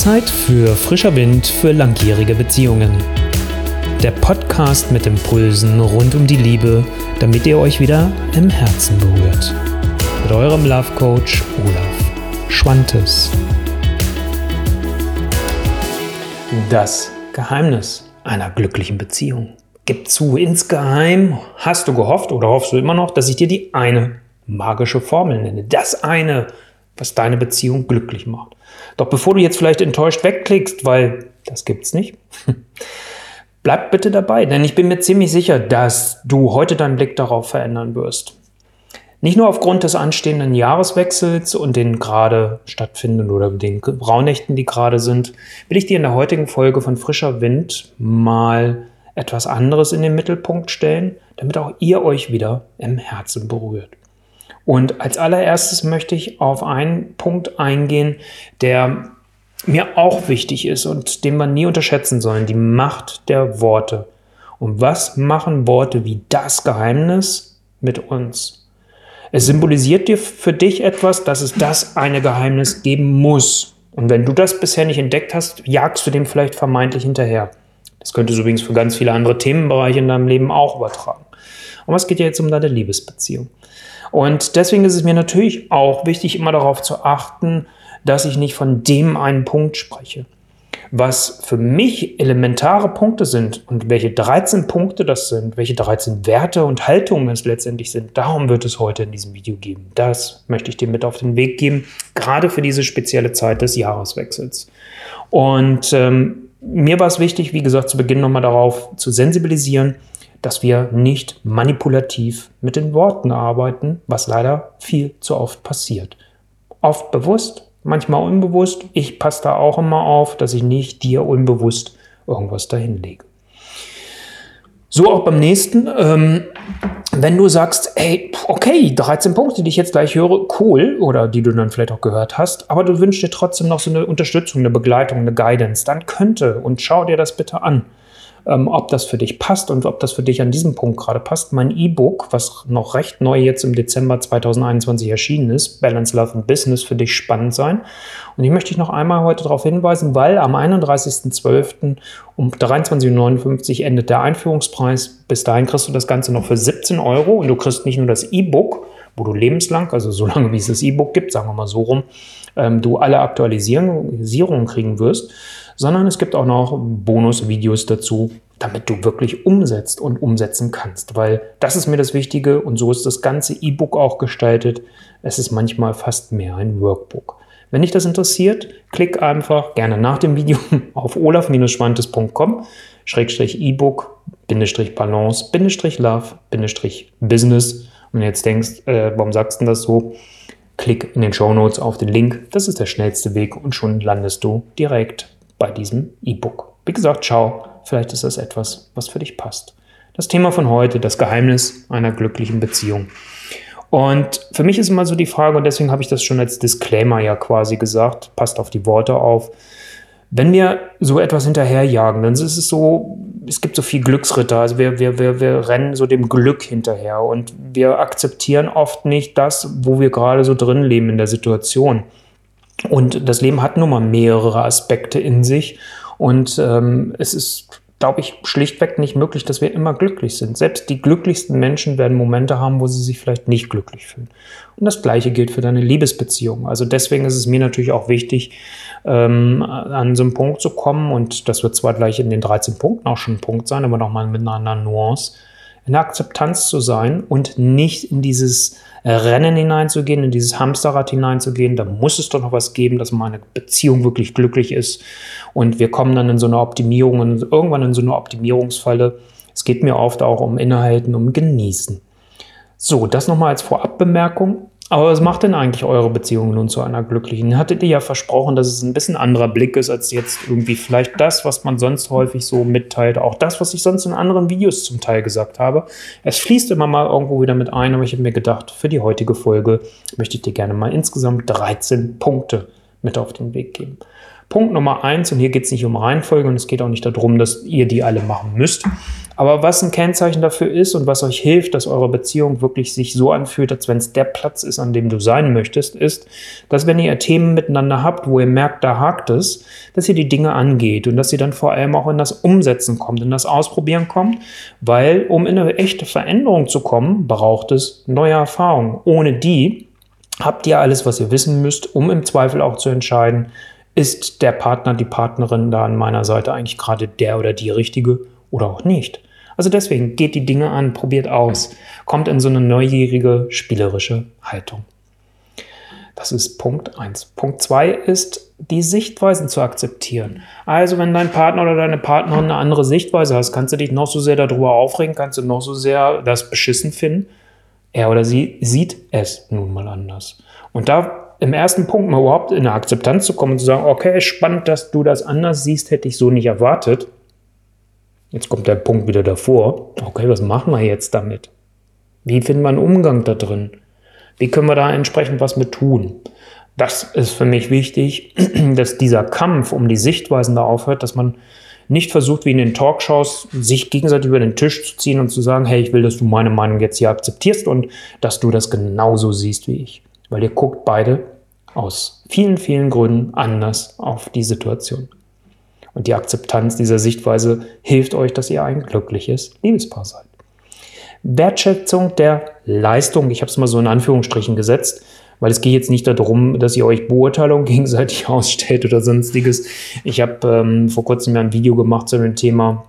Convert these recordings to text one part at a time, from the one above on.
Zeit für frischer Wind für langjährige Beziehungen. Der Podcast mit Impulsen rund um die Liebe, damit ihr euch wieder im Herzen berührt. Mit eurem Love Coach Olaf Schwantes. Das Geheimnis einer glücklichen Beziehung. Gib zu, insgeheim hast du gehofft oder hoffst du immer noch, dass ich dir die eine magische Formel nenne. Das eine, was deine Beziehung glücklich macht. Doch bevor du jetzt vielleicht enttäuscht wegklickst, weil das gibt's nicht, bleib bitte dabei, denn ich bin mir ziemlich sicher, dass du heute deinen Blick darauf verändern wirst. Nicht nur aufgrund des anstehenden Jahreswechsels und den gerade stattfindenden oder den Braunächten, die gerade sind, will ich dir in der heutigen Folge von Frischer Wind mal etwas anderes in den Mittelpunkt stellen, damit auch ihr euch wieder im Herzen berührt. Und als allererstes möchte ich auf einen Punkt eingehen, der mir auch wichtig ist und den man nie unterschätzen soll, die Macht der Worte. Und was machen Worte wie das Geheimnis mit uns? Es symbolisiert dir für dich etwas, dass es das eine Geheimnis geben muss. Und wenn du das bisher nicht entdeckt hast, jagst du dem vielleicht vermeintlich hinterher. Das könnte du übrigens für ganz viele andere Themenbereiche in deinem Leben auch übertragen. Aber es geht ja jetzt um deine Liebesbeziehung. Und deswegen ist es mir natürlich auch wichtig, immer darauf zu achten, dass ich nicht von dem einen Punkt spreche. Was für mich elementare Punkte sind und welche 13 Punkte das sind, welche 13 Werte und Haltungen es letztendlich sind, darum wird es heute in diesem Video gehen. Das möchte ich dir mit auf den Weg geben, gerade für diese spezielle Zeit des Jahreswechsels. Und ähm, mir war es wichtig, wie gesagt, zu Beginn nochmal darauf zu sensibilisieren, dass wir nicht manipulativ mit den Worten arbeiten, was leider viel zu oft passiert. Oft bewusst, manchmal unbewusst. Ich passe da auch immer auf, dass ich nicht dir unbewusst irgendwas dahin lege. So auch beim nächsten. Ähm, wenn du sagst, ey, okay, 13 Punkte, die ich jetzt gleich höre, cool, oder die du dann vielleicht auch gehört hast, aber du wünschst dir trotzdem noch so eine Unterstützung, eine Begleitung, eine Guidance, dann könnte und schau dir das bitte an ähm, ob das für dich passt und ob das für dich an diesem Punkt gerade passt. Mein E-Book, was noch recht neu jetzt im Dezember 2021 erschienen ist, Balance Love and Business, für dich spannend sein. Und ich möchte dich noch einmal heute darauf hinweisen, weil am 31.12. um 23.59 Uhr endet der Einführungspreis. Bis dahin kriegst du das Ganze noch für 17 Euro und du kriegst nicht nur das E-Book, wo du lebenslang, also so lange wie es das E-Book gibt, sagen wir mal so rum, ähm, du alle Aktualisierungen kriegen wirst, sondern es gibt auch noch Bonusvideos dazu, damit du wirklich umsetzt und umsetzen kannst. Weil das ist mir das Wichtige und so ist das ganze E-Book auch gestaltet. Es ist manchmal fast mehr ein Workbook. Wenn dich das interessiert, klick einfach gerne nach dem Video auf olaf-schwantes.com Schrägstrich E-Book, Bindestrich Balance, Bindestrich Love, Bindestrich Business. Und jetzt denkst, äh, warum sagst du das so? Klick in den Show Notes auf den Link. Das ist der schnellste Weg und schon landest du direkt bei diesem E-Book. Wie gesagt, schau, vielleicht ist das etwas, was für dich passt. Das Thema von heute, das Geheimnis einer glücklichen Beziehung. Und für mich ist immer so die Frage, und deswegen habe ich das schon als Disclaimer ja quasi gesagt, passt auf die Worte auf. Wenn wir so etwas hinterherjagen, dann ist es so, es gibt so viel Glücksritter, also wir, wir, wir, wir rennen so dem Glück hinterher und wir akzeptieren oft nicht das, wo wir gerade so drin leben in der Situation. Und das Leben hat nun mal mehrere Aspekte in sich. Und ähm, es ist, glaube ich, schlichtweg nicht möglich, dass wir immer glücklich sind. Selbst die glücklichsten Menschen werden Momente haben, wo sie sich vielleicht nicht glücklich fühlen. Und das Gleiche gilt für deine Liebesbeziehung. Also deswegen ist es mir natürlich auch wichtig, ähm, an so einen Punkt zu kommen. Und das wird zwar gleich in den 13 Punkten auch schon ein Punkt sein, aber nochmal mit einer Nuance in der Akzeptanz zu sein und nicht in dieses Rennen hineinzugehen, in dieses Hamsterrad hineinzugehen. Da muss es doch noch was geben, dass meine Beziehung wirklich glücklich ist. Und wir kommen dann in so eine Optimierung, irgendwann in so eine Optimierungsfalle. Es geht mir oft auch um Innehalten, um Genießen. So, das nochmal als Vorabbemerkung. Aber was macht denn eigentlich eure Beziehung nun zu einer glücklichen? Hattet ihr ja versprochen, dass es ein bisschen anderer Blick ist als jetzt irgendwie vielleicht das, was man sonst häufig so mitteilt. Auch das, was ich sonst in anderen Videos zum Teil gesagt habe. Es fließt immer mal irgendwo wieder mit ein, aber ich habe mir gedacht, für die heutige Folge möchte ich dir gerne mal insgesamt 13 Punkte mit auf den Weg geben. Punkt Nummer eins, und hier geht es nicht um Reihenfolge und es geht auch nicht darum, dass ihr die alle machen müsst. Aber was ein Kennzeichen dafür ist und was euch hilft, dass eure Beziehung wirklich sich so anfühlt, als wenn es der Platz ist, an dem du sein möchtest, ist, dass wenn ihr Themen miteinander habt, wo ihr merkt, da hakt es, dass ihr die Dinge angeht und dass ihr dann vor allem auch in das Umsetzen kommt, in das Ausprobieren kommt, weil um in eine echte Veränderung zu kommen, braucht es neue Erfahrungen. Ohne die habt ihr alles, was ihr wissen müsst, um im Zweifel auch zu entscheiden, ist der Partner, die Partnerin da an meiner Seite eigentlich gerade der oder die richtige oder auch nicht. Also deswegen geht die Dinge an, probiert aus, kommt in so eine neugierige, spielerische Haltung. Das ist Punkt 1. Punkt 2 ist, die Sichtweisen zu akzeptieren. Also wenn dein Partner oder deine Partnerin eine andere Sichtweise hast, kannst du dich noch so sehr darüber aufregen, kannst du noch so sehr das beschissen finden. Er oder sie sieht es nun mal anders. Und da im ersten Punkt mal überhaupt in eine Akzeptanz zu kommen und zu sagen, okay, spannend, dass du das anders siehst, hätte ich so nicht erwartet. Jetzt kommt der Punkt wieder davor. Okay, was machen wir jetzt damit? Wie finden wir einen Umgang da drin? Wie können wir da entsprechend was mit tun? Das ist für mich wichtig, dass dieser Kampf um die Sichtweisen da aufhört, dass man nicht versucht, wie in den Talkshows, sich gegenseitig über den Tisch zu ziehen und zu sagen, hey, ich will, dass du meine Meinung jetzt hier akzeptierst und dass du das genauso siehst wie ich weil ihr guckt beide aus vielen, vielen Gründen anders auf die Situation. Und die Akzeptanz dieser Sichtweise hilft euch, dass ihr ein glückliches Liebespaar seid. Wertschätzung der Leistung, ich habe es mal so in Anführungsstrichen gesetzt, weil es geht jetzt nicht darum, dass ihr euch Beurteilung gegenseitig ausstellt oder sonstiges. Ich habe ähm, vor kurzem ja ein Video gemacht zu dem Thema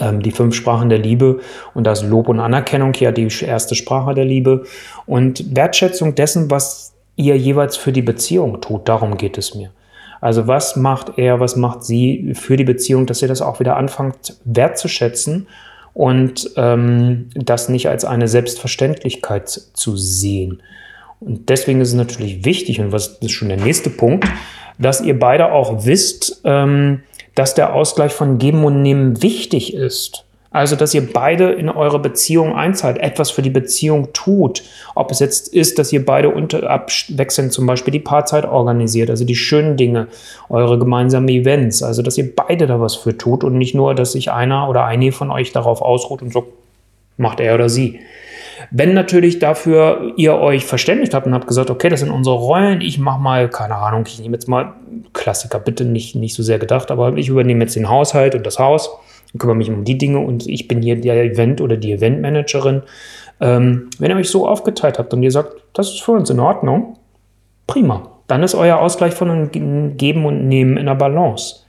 ähm, die fünf Sprachen der Liebe und das Lob und Anerkennung ja die erste Sprache der Liebe und Wertschätzung dessen, was ihr jeweils für die Beziehung tut. Darum geht es mir. Also was macht er, was macht sie für die Beziehung, dass ihr das auch wieder anfangt wertzuschätzen und ähm, das nicht als eine Selbstverständlichkeit zu sehen. Und deswegen ist es natürlich wichtig, und was ist schon der nächste Punkt, dass ihr beide auch wisst, ähm, dass der Ausgleich von Geben und Nehmen wichtig ist. Also, dass ihr beide in eure Beziehung einzahlt, etwas für die Beziehung tut. Ob es jetzt ist, dass ihr beide unter, abwechselnd zum Beispiel die Paarzeit organisiert, also die schönen Dinge, eure gemeinsamen Events, also dass ihr beide da was für tut und nicht nur, dass sich einer oder eine von euch darauf ausruht und so macht er oder sie. Wenn natürlich dafür ihr euch verständigt habt und habt gesagt, okay, das sind unsere Rollen, ich mache mal, keine Ahnung, ich nehme jetzt mal Klassiker, bitte nicht, nicht so sehr gedacht, aber ich übernehme jetzt den Haushalt und das Haus kümmere mich um die Dinge und ich bin hier der Event- oder die Eventmanagerin. Ähm, wenn ihr euch so aufgeteilt habt und ihr sagt, das ist für uns in Ordnung, prima. Dann ist euer Ausgleich von Geben und Nehmen in der Balance.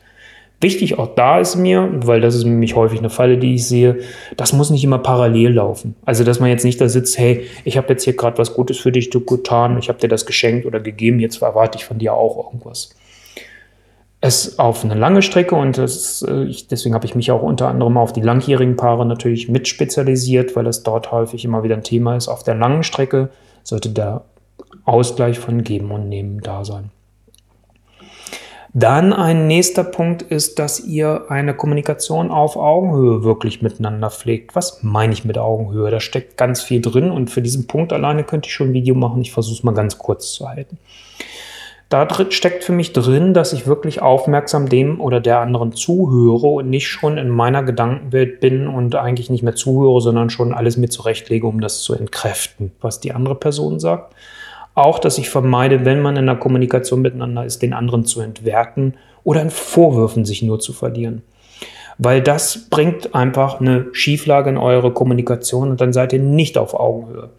Wichtig auch da ist mir, weil das ist nämlich häufig eine Falle, die ich sehe, das muss nicht immer parallel laufen. Also, dass man jetzt nicht da sitzt, hey, ich habe jetzt hier gerade was Gutes für dich getan, ich habe dir das geschenkt oder gegeben, jetzt erwarte ich von dir auch irgendwas. Es auf eine lange Strecke und das, äh, ich, deswegen habe ich mich auch unter anderem auf die langjährigen Paare natürlich mit spezialisiert, weil es dort häufig immer wieder ein Thema ist. Auf der langen Strecke sollte der Ausgleich von Geben und Nehmen da sein. Dann ein nächster Punkt ist, dass ihr eine Kommunikation auf Augenhöhe wirklich miteinander pflegt. Was meine ich mit Augenhöhe? Da steckt ganz viel drin und für diesen Punkt alleine könnte ich schon ein Video machen. Ich versuche es mal ganz kurz zu halten. Da steckt für mich drin, dass ich wirklich aufmerksam dem oder der anderen zuhöre und nicht schon in meiner Gedankenwelt bin und eigentlich nicht mehr zuhöre, sondern schon alles mir zurechtlege, um das zu entkräften, was die andere Person sagt. Auch, dass ich vermeide, wenn man in der Kommunikation miteinander ist, den anderen zu entwerten oder in Vorwürfen sich nur zu verlieren. Weil das bringt einfach eine Schieflage in eure Kommunikation und dann seid ihr nicht auf Augenhöhe.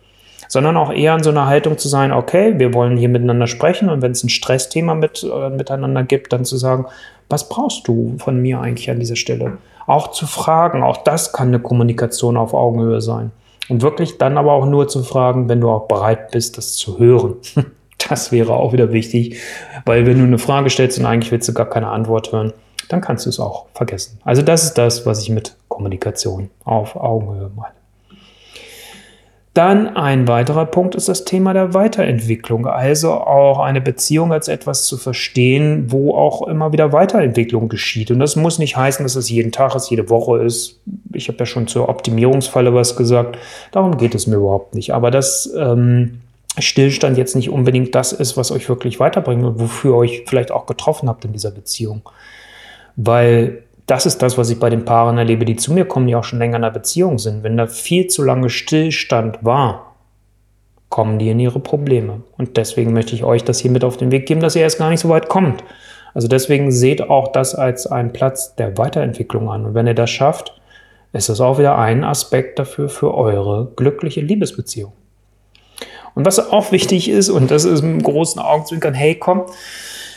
Sondern auch eher in so einer Haltung zu sein, okay, wir wollen hier miteinander sprechen und wenn es ein Stressthema mit, äh, miteinander gibt, dann zu sagen, was brauchst du von mir eigentlich an dieser Stelle? Auch zu fragen, auch das kann eine Kommunikation auf Augenhöhe sein. Und wirklich dann aber auch nur zu fragen, wenn du auch bereit bist, das zu hören. Das wäre auch wieder wichtig, weil wenn du eine Frage stellst und eigentlich willst du gar keine Antwort hören, dann kannst du es auch vergessen. Also das ist das, was ich mit Kommunikation auf Augenhöhe meine. Dann ein weiterer Punkt ist das Thema der Weiterentwicklung, also auch eine Beziehung als etwas zu verstehen, wo auch immer wieder Weiterentwicklung geschieht. Und das muss nicht heißen, dass es jeden Tag ist, jede Woche ist. Ich habe ja schon zur Optimierungsfalle was gesagt. Darum geht es mir überhaupt nicht. Aber dass ähm, Stillstand jetzt nicht unbedingt das ist, was euch wirklich weiterbringt und wofür ihr euch vielleicht auch getroffen habt in dieser Beziehung. Weil das ist das, was ich bei den Paaren erlebe, die zu mir kommen, die auch schon länger in einer Beziehung sind. Wenn da viel zu lange Stillstand war, kommen die in ihre Probleme. Und deswegen möchte ich euch das hier mit auf den Weg geben, dass ihr erst gar nicht so weit kommt. Also deswegen seht auch das als einen Platz der Weiterentwicklung an. Und wenn ihr das schafft, ist das auch wieder ein Aspekt dafür für eure glückliche Liebesbeziehung. Und was auch wichtig ist, und das ist im großen Augenzwinkern, hey komm,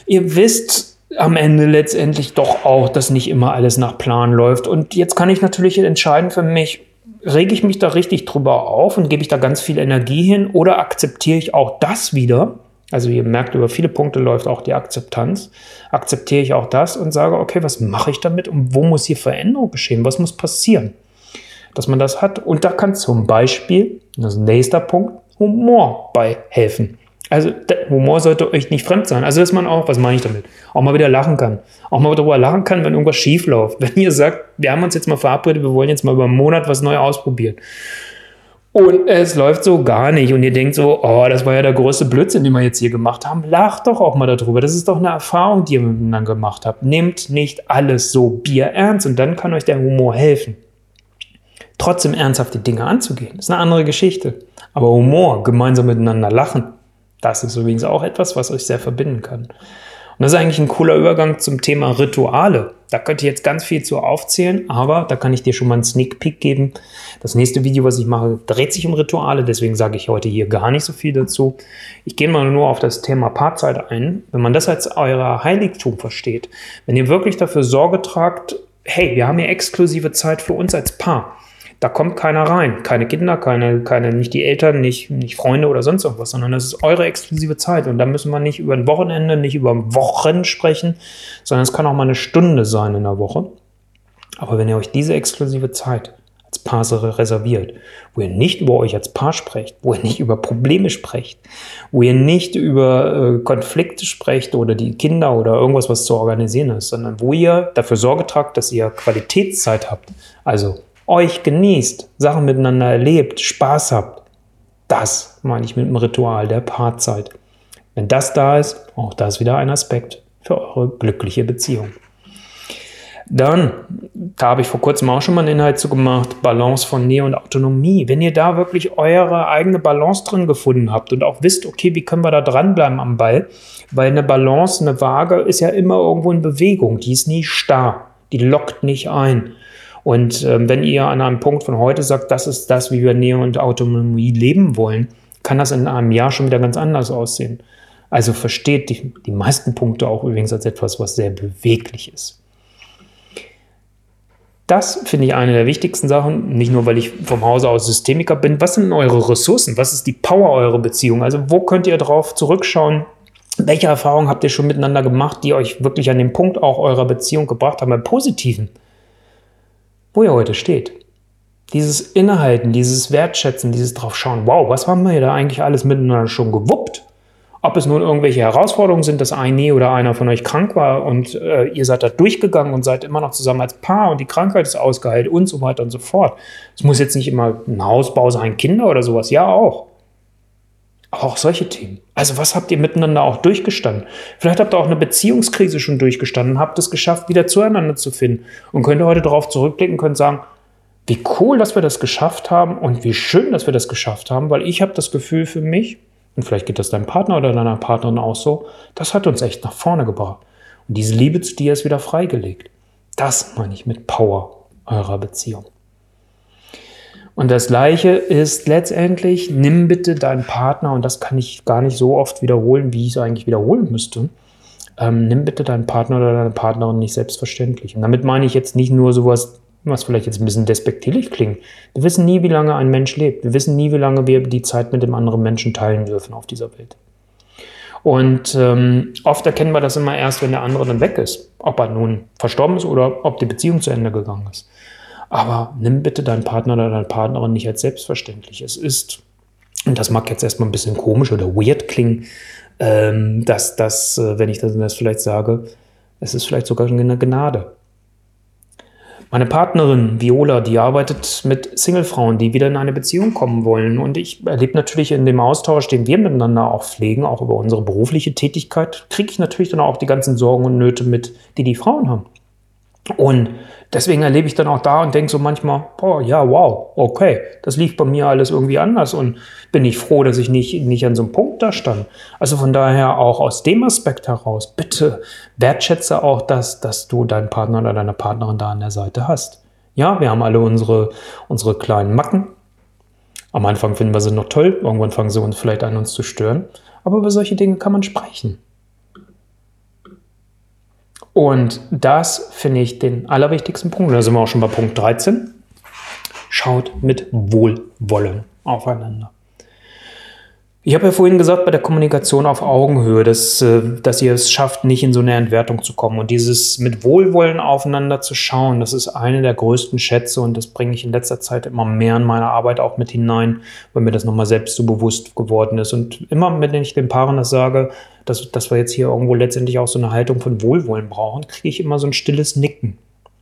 ihr wisst, am Ende letztendlich doch auch, dass nicht immer alles nach Plan läuft. Und jetzt kann ich natürlich entscheiden für mich, rege ich mich da richtig drüber auf und gebe ich da ganz viel Energie hin oder akzeptiere ich auch das wieder? Also ihr merkt, über viele Punkte läuft auch die Akzeptanz. Akzeptiere ich auch das und sage, okay, was mache ich damit und wo muss hier Veränderung geschehen? Was muss passieren? Dass man das hat. Und da kann zum Beispiel, das ist ein nächster Punkt, Humor bei helfen. Also Humor sollte euch nicht fremd sein. Also dass man auch, was meine ich damit, auch mal wieder lachen kann. Auch mal darüber lachen kann, wenn irgendwas schief läuft. Wenn ihr sagt, wir haben uns jetzt mal verabredet, wir wollen jetzt mal über einen Monat was neu ausprobieren. Und es läuft so gar nicht. Und ihr denkt so, oh, das war ja der größte Blödsinn, den wir jetzt hier gemacht haben. Lacht doch auch mal darüber. Das ist doch eine Erfahrung, die ihr miteinander gemacht habt. Nehmt nicht alles so bierernst und dann kann euch der Humor helfen. Trotzdem ernsthaft die Dinge anzugehen, ist eine andere Geschichte. Aber Humor, gemeinsam miteinander lachen, das ist übrigens auch etwas, was euch sehr verbinden kann. Und das ist eigentlich ein cooler Übergang zum Thema Rituale. Da könnt ihr jetzt ganz viel zu aufzählen, aber da kann ich dir schon mal einen Sneak Peek geben. Das nächste Video, was ich mache, dreht sich um Rituale, deswegen sage ich heute hier gar nicht so viel dazu. Ich gehe mal nur auf das Thema Paarzeit ein. Wenn man das als euer Heiligtum versteht, wenn ihr wirklich dafür Sorge tragt, hey, wir haben hier exklusive Zeit für uns als Paar da kommt keiner rein. Keine Kinder, keine, keine, nicht die Eltern, nicht, nicht Freunde oder sonst irgendwas, sondern das ist eure exklusive Zeit. Und da müssen wir nicht über ein Wochenende, nicht über Wochen sprechen, sondern es kann auch mal eine Stunde sein in der Woche. Aber wenn ihr euch diese exklusive Zeit als Paar reserviert, wo ihr nicht über euch als Paar sprecht, wo ihr nicht über Probleme sprecht, wo ihr nicht über äh, Konflikte sprecht oder die Kinder oder irgendwas, was zu organisieren ist, sondern wo ihr dafür Sorge tragt, dass ihr Qualitätszeit habt, also euch genießt, Sachen miteinander erlebt, Spaß habt. Das meine ich mit dem Ritual der Paarzeit. Wenn das da ist, auch das wieder ein Aspekt für eure glückliche Beziehung. Dann, da habe ich vor kurzem auch schon mal einen Inhalt zu gemacht, Balance von Nähe und Autonomie. Wenn ihr da wirklich eure eigene Balance drin gefunden habt und auch wisst, okay, wie können wir da dranbleiben am Ball, weil eine Balance, eine Waage ist ja immer irgendwo in Bewegung, die ist nie starr, die lockt nicht ein. Und ähm, wenn ihr an einem Punkt von heute sagt, das ist das, wie wir Nähe und Autonomie leben wollen, kann das in einem Jahr schon wieder ganz anders aussehen. Also versteht die, die meisten Punkte auch übrigens als etwas, was sehr beweglich ist. Das finde ich eine der wichtigsten Sachen, nicht nur, weil ich vom Hause aus Systemiker bin. Was sind eure Ressourcen? Was ist die Power eurer Beziehung? Also wo könnt ihr darauf zurückschauen? Welche Erfahrungen habt ihr schon miteinander gemacht, die euch wirklich an den Punkt auch eurer Beziehung gebracht haben, im Positiven? Wo ihr heute steht. Dieses Innehalten, dieses Wertschätzen, dieses draufschauen, wow, was haben wir da eigentlich alles miteinander schon gewuppt? Ob es nun irgendwelche Herausforderungen sind, dass ein oder einer von euch krank war und äh, ihr seid da durchgegangen und seid immer noch zusammen als Paar und die Krankheit ist ausgeheilt und so weiter und so fort. Es muss jetzt nicht immer ein Hausbau sein, Kinder oder sowas, ja auch. Auch solche Themen. Also was habt ihr miteinander auch durchgestanden? Vielleicht habt ihr auch eine Beziehungskrise schon durchgestanden, habt es geschafft, wieder zueinander zu finden und könnt ihr heute darauf zurückblicken, könnt sagen, wie cool, dass wir das geschafft haben und wie schön, dass wir das geschafft haben, weil ich habe das Gefühl für mich, und vielleicht geht das deinem Partner oder deiner Partnerin auch so, das hat uns echt nach vorne gebracht. Und diese Liebe zu dir ist wieder freigelegt. Das meine ich mit Power eurer Beziehung. Und das Gleiche ist letztendlich, nimm bitte deinen Partner, und das kann ich gar nicht so oft wiederholen, wie ich es eigentlich wiederholen müsste, ähm, nimm bitte deinen Partner oder deine Partnerin nicht selbstverständlich. Und damit meine ich jetzt nicht nur sowas, was vielleicht jetzt ein bisschen despektierlich klingt. Wir wissen nie, wie lange ein Mensch lebt. Wir wissen nie, wie lange wir die Zeit mit dem anderen Menschen teilen dürfen auf dieser Welt. Und ähm, oft erkennen wir das immer erst, wenn der andere dann weg ist. Ob er nun verstorben ist oder ob die Beziehung zu Ende gegangen ist. Aber nimm bitte deinen Partner oder deine Partnerin nicht als selbstverständlich. Es ist, und das mag jetzt erstmal ein bisschen komisch oder weird klingen, ähm, dass das, äh, wenn ich das, das vielleicht sage, es ist vielleicht sogar eine Gnade. Meine Partnerin Viola, die arbeitet mit Singlefrauen, die wieder in eine Beziehung kommen wollen. Und ich erlebe natürlich in dem Austausch, den wir miteinander auch pflegen, auch über unsere berufliche Tätigkeit, kriege ich natürlich dann auch die ganzen Sorgen und Nöte mit, die die Frauen haben. Und deswegen erlebe ich dann auch da und denke so manchmal, boah, ja, wow, okay, das lief bei mir alles irgendwie anders und bin ich froh, dass ich nicht, nicht an so einem Punkt da stand. Also von daher auch aus dem Aspekt heraus, bitte wertschätze auch das, dass du deinen Partner oder deine Partnerin da an der Seite hast. Ja, wir haben alle unsere, unsere kleinen Macken. Am Anfang finden wir sie noch toll, irgendwann fangen sie uns vielleicht an, uns zu stören. Aber über solche Dinge kann man sprechen. Und das finde ich den allerwichtigsten Punkt. Da sind wir auch schon bei Punkt 13. Schaut mit Wohlwollen aufeinander. Ich habe ja vorhin gesagt, bei der Kommunikation auf Augenhöhe, dass, äh, dass ihr es schafft, nicht in so eine Entwertung zu kommen. Und dieses mit Wohlwollen aufeinander zu schauen, das ist eine der größten Schätze und das bringe ich in letzter Zeit immer mehr in meine Arbeit auch mit hinein, weil mir das nochmal selbst so bewusst geworden ist. Und immer, wenn ich den Paaren das sage, dass, dass wir jetzt hier irgendwo letztendlich auch so eine Haltung von Wohlwollen brauchen, kriege ich immer so ein stilles Nicken.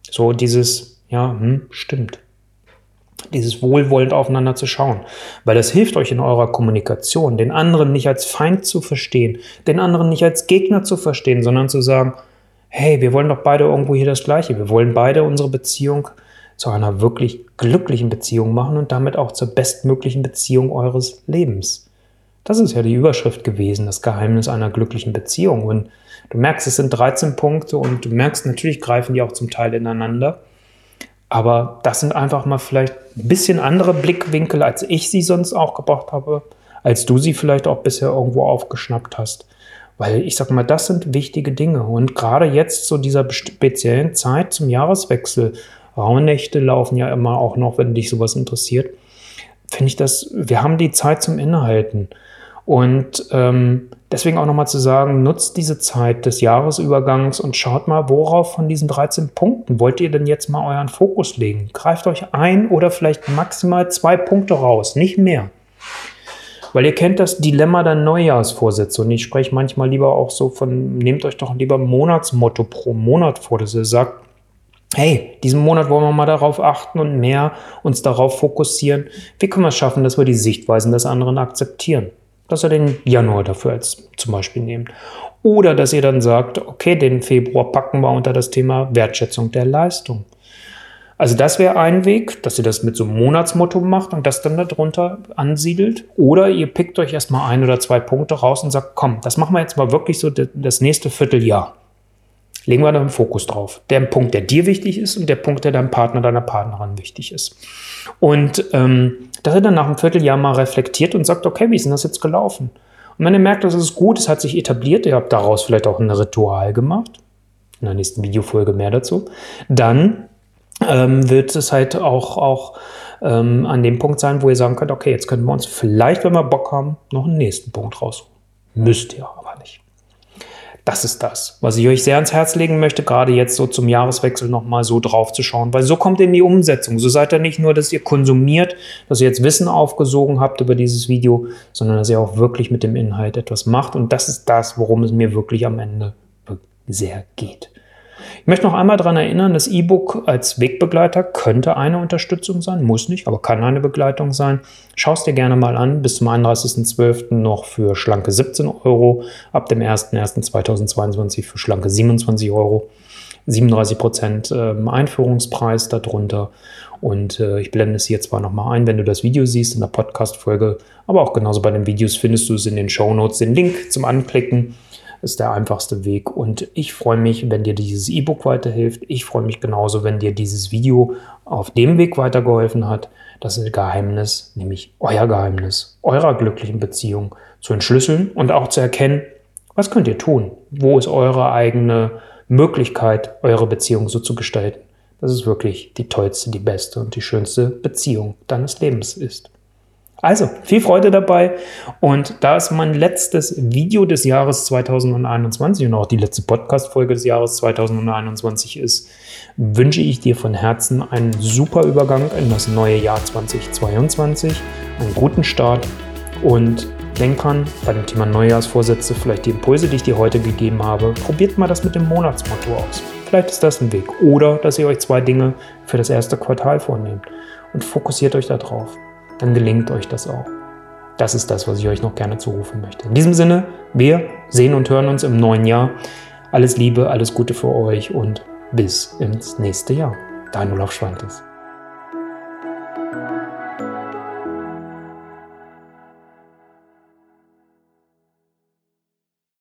So dieses, ja, hm, stimmt dieses wohlwollend aufeinander zu schauen. Weil das hilft euch in eurer Kommunikation, den anderen nicht als Feind zu verstehen, den anderen nicht als Gegner zu verstehen, sondern zu sagen, hey, wir wollen doch beide irgendwo hier das Gleiche. Wir wollen beide unsere Beziehung zu einer wirklich glücklichen Beziehung machen und damit auch zur bestmöglichen Beziehung eures Lebens. Das ist ja die Überschrift gewesen, das Geheimnis einer glücklichen Beziehung. Und du merkst, es sind 13 Punkte und du merkst, natürlich greifen die auch zum Teil ineinander. Aber das sind einfach mal vielleicht bisschen andere Blickwinkel, als ich sie sonst auch gebracht habe, als du sie vielleicht auch bisher irgendwo aufgeschnappt hast. Weil ich sag mal, das sind wichtige Dinge. Und gerade jetzt zu dieser speziellen Zeit zum Jahreswechsel, Rauhnächte laufen ja immer auch noch, wenn dich sowas interessiert, finde ich das, wir haben die Zeit zum Innehalten. Und ähm, deswegen auch nochmal zu sagen, nutzt diese Zeit des Jahresübergangs und schaut mal, worauf von diesen 13 Punkten wollt ihr denn jetzt mal euren Fokus legen? Greift euch ein oder vielleicht maximal zwei Punkte raus, nicht mehr. Weil ihr kennt das Dilemma der Neujahrsvorsätze und ich spreche manchmal lieber auch so von, nehmt euch doch lieber ein Monatsmotto pro Monat vor, dass ihr sagt, hey, diesen Monat wollen wir mal darauf achten und mehr uns darauf fokussieren. Wie können wir es schaffen, dass wir die Sichtweisen des anderen akzeptieren? Dass ihr den Januar dafür als zum Beispiel nehmt. Oder dass ihr dann sagt, okay, den Februar packen wir unter das Thema Wertschätzung der Leistung. Also das wäre ein Weg, dass ihr das mit so einem Monatsmotto macht und das dann darunter ansiedelt. Oder ihr pickt euch erstmal ein oder zwei Punkte raus und sagt, komm, das machen wir jetzt mal wirklich so das nächste Vierteljahr. Legen wir da einen Fokus drauf. Der Punkt, der dir wichtig ist und der Punkt, der deinem Partner, deiner Partnerin wichtig ist. Und ähm, dass er dann nach einem Vierteljahr mal reflektiert und sagt, okay, wie ist denn das jetzt gelaufen? Und wenn ihr merkt, das ist gut, es hat sich etabliert, ihr habt daraus vielleicht auch ein Ritual gemacht, in der nächsten Videofolge mehr dazu, dann ähm, wird es halt auch, auch ähm, an dem Punkt sein, wo ihr sagen könnt, okay, jetzt können wir uns vielleicht, wenn wir Bock haben, noch einen nächsten Punkt rausholen. Müsst ihr aber nicht. Das ist das, was ich euch sehr ans Herz legen möchte, gerade jetzt so zum Jahreswechsel nochmal so drauf zu schauen, weil so kommt ihr in die Umsetzung. So seid ihr nicht nur, dass ihr konsumiert, dass ihr jetzt Wissen aufgesogen habt über dieses Video, sondern dass ihr auch wirklich mit dem Inhalt etwas macht. Und das ist das, worum es mir wirklich am Ende sehr geht. Ich möchte noch einmal daran erinnern, das E-Book als Wegbegleiter könnte eine Unterstützung sein, muss nicht, aber kann eine Begleitung sein. Schau es dir gerne mal an, bis zum 31.12. noch für schlanke 17 Euro, ab dem 01.01.2022 für schlanke 27 Euro. 37 Prozent ähm, Einführungspreis darunter. Und äh, ich blende es hier zwar nochmal ein, wenn du das Video siehst in der Podcast-Folge, aber auch genauso bei den Videos findest du es in den Show Notes, den Link zum Anklicken ist der einfachste Weg. Und ich freue mich, wenn dir dieses E-Book weiterhilft. Ich freue mich genauso, wenn dir dieses Video auf dem Weg weitergeholfen hat, das Geheimnis, nämlich euer Geheimnis, eurer glücklichen Beziehung zu entschlüsseln und auch zu erkennen, was könnt ihr tun? Wo ist eure eigene Möglichkeit, eure Beziehung so zu gestalten, dass es wirklich die tollste, die beste und die schönste Beziehung deines Lebens ist. Also, viel Freude dabei. Und da es mein letztes Video des Jahres 2021 und auch die letzte Podcast-Folge des Jahres 2021 ist, wünsche ich dir von Herzen einen super Übergang in das neue Jahr 2022, einen guten Start und denk dran, bei dem Thema Neujahrsvorsätze, vielleicht die Impulse, die ich dir heute gegeben habe, probiert mal das mit dem Monatsmotto aus. Vielleicht ist das ein Weg. Oder dass ihr euch zwei Dinge für das erste Quartal vornehmt und fokussiert euch darauf dann gelingt euch das auch. Das ist das, was ich euch noch gerne zurufen möchte. In diesem Sinne, wir sehen und hören uns im neuen Jahr. Alles Liebe, alles Gute für euch und bis ins nächste Jahr. Dein Olaf Schwantes.